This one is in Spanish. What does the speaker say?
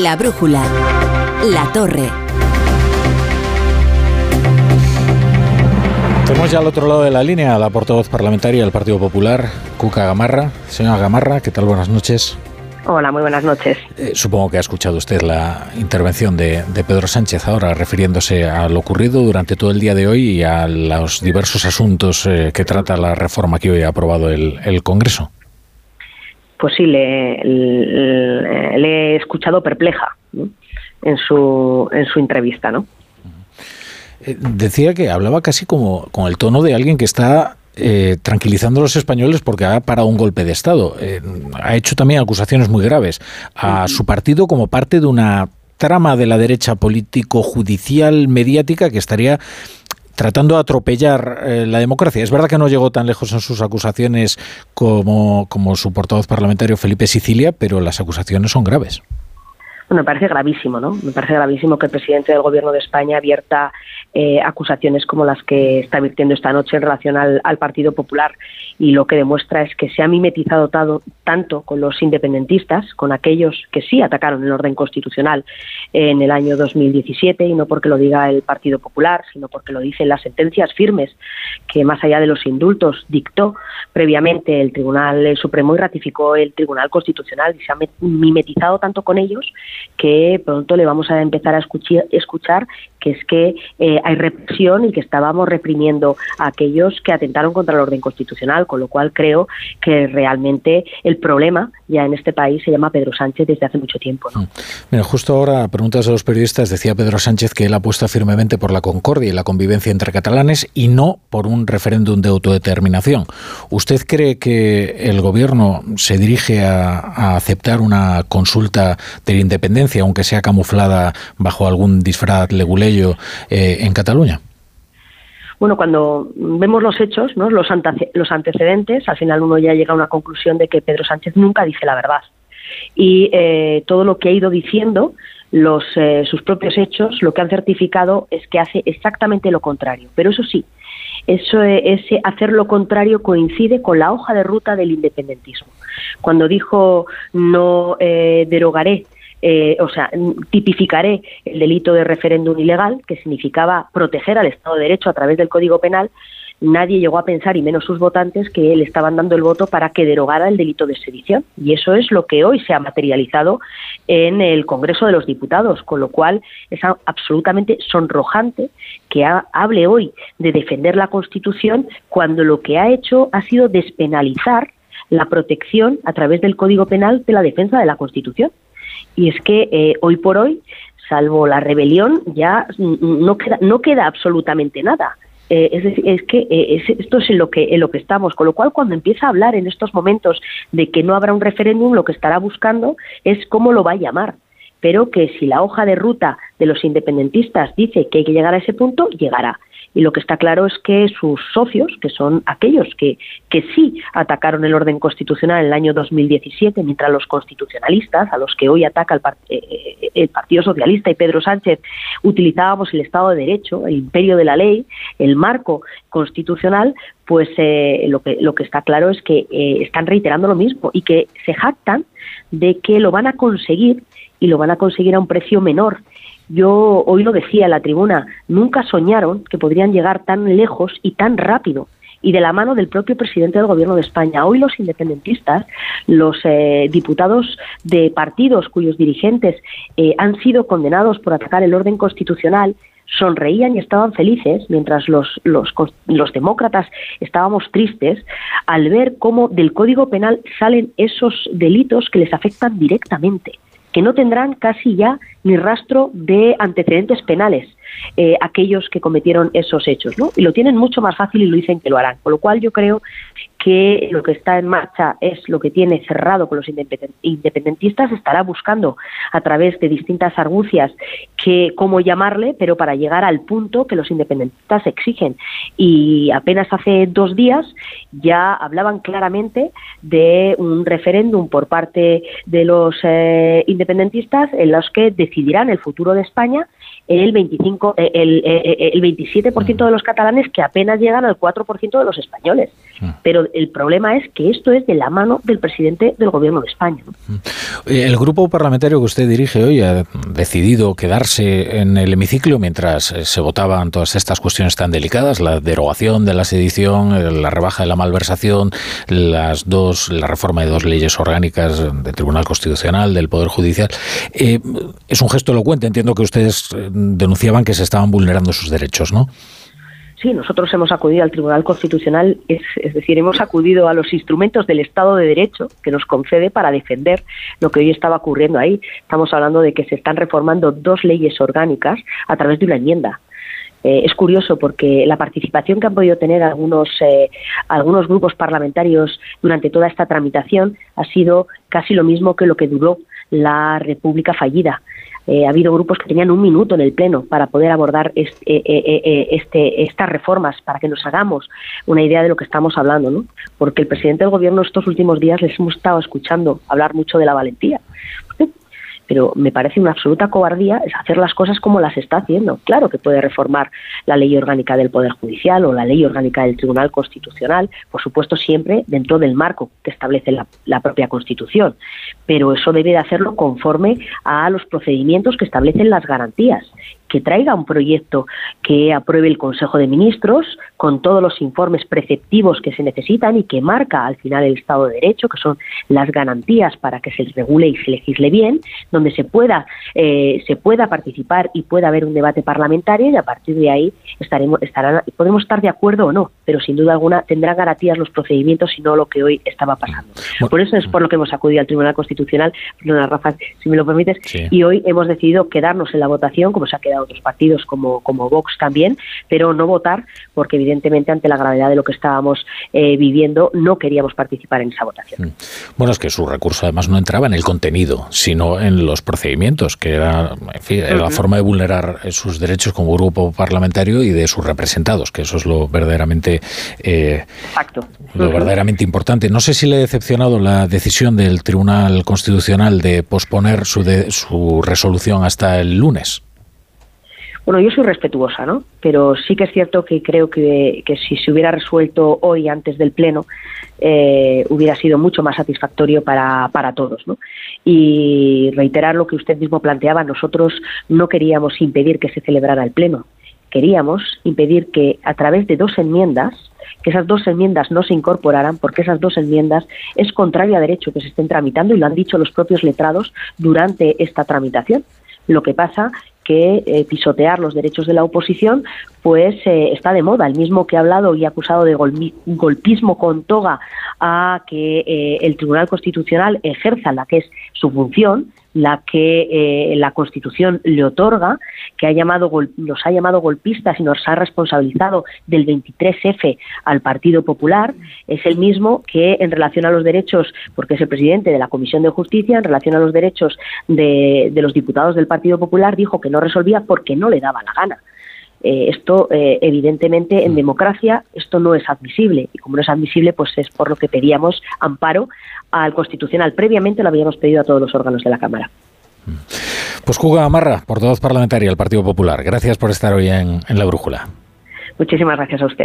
La brújula. La torre. Tenemos ya al otro lado de la línea a la portavoz parlamentaria del Partido Popular, Cuca Gamarra. Señora Gamarra, ¿qué tal? Buenas noches. Hola, muy buenas noches. Eh, supongo que ha escuchado usted la intervención de, Pedro Sánchez ahora, refiriéndose a lo ocurrido durante todo el día de hoy y a los diversos asuntos eh, que trata la reforma que hoy ha aprobado el, Congreso. Pues sí, le, he escuchado perpleja en, su, en su entrevista, ¿no? Eh, decía que hablaba casi como con el tono de alguien que está eh, tranquilizando a los españoles porque ha parado un golpe de Estado. Eh, ha hecho también acusaciones muy graves a su partido como parte de una trama de la derecha político-judicial mediática que estaría tratando de atropellar eh, la democracia. Es verdad que no llegó tan lejos en sus acusaciones como, como su portavoz parlamentario Felipe Sicilia, pero las acusaciones son graves. Me parece gravísimo, ¿no? Me parece gravísimo que el presidente del Gobierno de España abierta eh, acusaciones como las que está virtiendo esta noche en relación al, Partido Popular y lo que demuestra es que se ha mimetizado tanto con los independentistas, con aquellos que sí atacaron el orden constitucional en el año 2017 y no porque lo diga el Partido Popular, sino porque lo dicen las sentencias firmes que más allá de los indultos dictó previamente el Tribunal Supremo y ratificó el Tribunal Constitucional y se ha mimetizado tanto con ellos que pronto le vamos a empezar a escuchar, que es que eh, hay represión y que estábamos reprimiendo a aquellos que atentaron contra el orden constitucional, con lo cual creo que realmente el problema ya en este país se llama Pedro Sánchez desde hace mucho tiempo. ¿no? Mm. Mira, justo ahora, preguntas a los periodistas, decía Pedro Sánchez que él apuesta firmemente por la concordia y la convivencia entre catalanes y no por un referéndum de autodeterminación. ¿Usted cree que el gobierno se dirige a, aceptar una consulta de la independencia, aunque sea camuflada bajo algún disfraz Eh, en Cataluña? Bueno, cuando vemos los hechos, ¿no? los, antecedentes, al final uno ya llega a una conclusión de que Pedro Sánchez nunca dice la verdad. Y eh, todo lo que ha ido diciendo, los, eh, sus propios hechos, lo que han certificado es que hace exactamente lo contrario. Pero eso sí, eso, ese hacer lo contrario coincide con la hoja de ruta del independentismo. Cuando dijo no derogaré eh, o sea, tipificaré el delito de referéndum ilegal, que significaba proteger al Estado de Derecho a través del Código Penal, nadie llegó a pensar, y menos sus votantes, que le estaban dando el voto para que derogara el delito de sedición. Y eso es lo que hoy se ha materializado en el Congreso de los Diputados, con lo cual es absolutamente sonrojante que hable hoy de defender la Constitución cuando lo que ha hecho ha sido despenalizar la protección a través del Código Penal de la defensa de la Constitución. Y es que eh, hoy por hoy, salvo la rebelión, ya no queda, no queda absolutamente nada. Eh, es decir, es que eh, esto es en lo que en lo que estamos, con lo cual cuando empieza a hablar en estos momentos de que no habrá un referéndum, lo que estará buscando es cómo lo va a llamar, pero que si la hoja de ruta de los independentistas dice que hay que llegar a ese punto, llegará. Y lo que está claro es que sus socios, que son aquellos que, que sí atacaron el orden constitucional en el año 2017, mientras los constitucionalistas, a los que hoy ataca el, eh, eh, el Partido Socialista y Pedro Sánchez, utilizábamos el Estado de Derecho, el imperio de la ley, el marco constitucional, pues eh, lo, que, lo que está claro es que están reiterando lo mismo y que se jactan de que lo van a conseguir y lo van a conseguir a un precio menor yo hoy lo decía en la tribuna, nunca soñaron que podrían llegar tan lejos y tan rápido y de la mano del propio presidente del Gobierno de España. Hoy los independentistas, los eh, diputados de partidos cuyos dirigentes eh, han sido condenados por atacar el orden constitucional, sonreían y estaban felices, mientras los, los, los demócratas estábamos tristes, al ver cómo del Código Penal salen esos delitos que les afectan directamente que no tendrán casi ya ni rastro de antecedentes penales. Eh, aquellos que cometieron esos hechos, ¿no? Y lo tienen mucho más fácil y lo dicen que lo harán. Con lo cual yo creo que lo que está en marcha es lo que tiene cerrado con los independentistas, estará buscando a través de distintas argucias que cómo llamarle, pero para llegar al punto que los independentistas exigen. Y apenas hace dos días ya hablaban claramente de un referéndum por parte de los eh, independentistas en los que decidirán el futuro de España el 25 el, el, el 27% de los catalanes que apenas llegan al 4% de los españoles. Mm. Pero el problema es que esto es de la mano del presidente del gobierno de España. Mm. Eh, el grupo parlamentario que usted dirige hoy ha decidido quedarse en el hemiciclo mientras eh, se votaban todas estas cuestiones tan delicadas, la derogación de la sedición, eh, la rebaja de la malversación, las dos, la reforma de dos leyes orgánicas del Tribunal Constitucional, del Poder Judicial. es un gesto elocuente. Entiendo que ustedes denunciaban que se estaban vulnerando sus derechos, ¿no? Sí, nosotros hemos acudido al Tribunal Constitucional, es, decir, hemos acudido a los instrumentos del Estado de Derecho que nos concede para defender lo que hoy estaba ocurriendo ahí. Estamos hablando de que se están reformando dos leyes orgánicas a través de una enmienda. Eh, es curioso porque la participación que han podido tener algunos, eh, algunos grupos parlamentarios durante toda esta tramitación ha sido casi lo mismo que lo que duró la República fallida. Eh, ha habido grupos que tenían un minuto en el Pleno para poder abordar eh, este, estas reformas, para que nos hagamos una idea de lo que estamos hablando, ¿no? Porque el presidente del Gobierno estos últimos días les hemos estado escuchando hablar mucho de la valentía pero me parece una absoluta cobardía hacer las cosas como las está haciendo. Claro que puede reformar la ley orgánica del Poder Judicial o la ley orgánica del Tribunal Constitucional, por supuesto siempre dentro del marco que establece la, propia Constitución, pero eso debe de hacerlo conforme a los procedimientos que establecen las garantías que traiga un proyecto que apruebe el Consejo de Ministros con todos los informes preceptivos que se necesitan y que marca al final el Estado de Derecho, que son las garantías para que se regule y se legisle bien, donde se pueda eh, se pueda participar y pueda haber un debate parlamentario y a partir de ahí estaremos estarán podemos estar de acuerdo o no, pero sin duda alguna tendrán garantías los procedimientos y no lo que hoy estaba pasando. Por eso es por lo que hemos acudido al Tribunal Constitucional, perdona Rafa, si me lo permites, y hoy hemos decidido quedarnos en la votación como se ha quedado otros partidos como, como Vox también, pero no votar porque evidentemente ante la gravedad de lo que estábamos eh, viviendo no queríamos participar en esa votación. Mm. Bueno, es que su recurso además no entraba en el contenido, sino en los procedimientos, que era, la forma de vulnerar sus derechos como grupo parlamentario y de sus representados, que eso es lo verdaderamente eh, lo verdaderamente importante. No sé si le ha decepcionado la decisión del Tribunal Constitucional de posponer su, de, su resolución hasta el lunes. Bueno, yo soy respetuosa, ¿no? Pero sí que es cierto que creo que, si se hubiera resuelto hoy antes del Pleno, eh, hubiera sido mucho más satisfactorio para, para todos, ¿no? Y reiterar lo que usted mismo planteaba, nosotros no queríamos impedir que se celebrara el Pleno, queríamos impedir que a través de dos enmiendas, que esas dos enmiendas no se incorporaran, porque esas dos enmiendas es contrario a derecho que se estén tramitando y lo han dicho los propios letrados durante esta tramitación. Lo que pasa que eh, pisotear los derechos de la oposición pues eh, está de moda. El mismo que ha hablado y acusado de golpismo con toga a que eh, el Tribunal Constitucional ejerza la que es su función, la que eh, la Constitución le otorga, que ha llamado, nos ha llamado golpistas y nos ha responsabilizado del 23F al Partido Popular, es el mismo que en relación a los derechos, porque es el presidente de la Comisión de Justicia, en relación a los derechos de, de los diputados del Partido Popular, dijo que no resolvía porque no le daba la gana. Eh, esto, eh, evidentemente, en mm. democracia, esto no es admisible. Y como no es admisible, pues es por lo que pedíamos amparo al Constitucional. Previamente lo habíamos pedido a todos los órganos de la Cámara. Mm. Pues Cuga Amarra, portavoz parlamentaria del Partido Popular. Gracias por estar hoy en La Brújula. Muchísimas gracias a ustedes.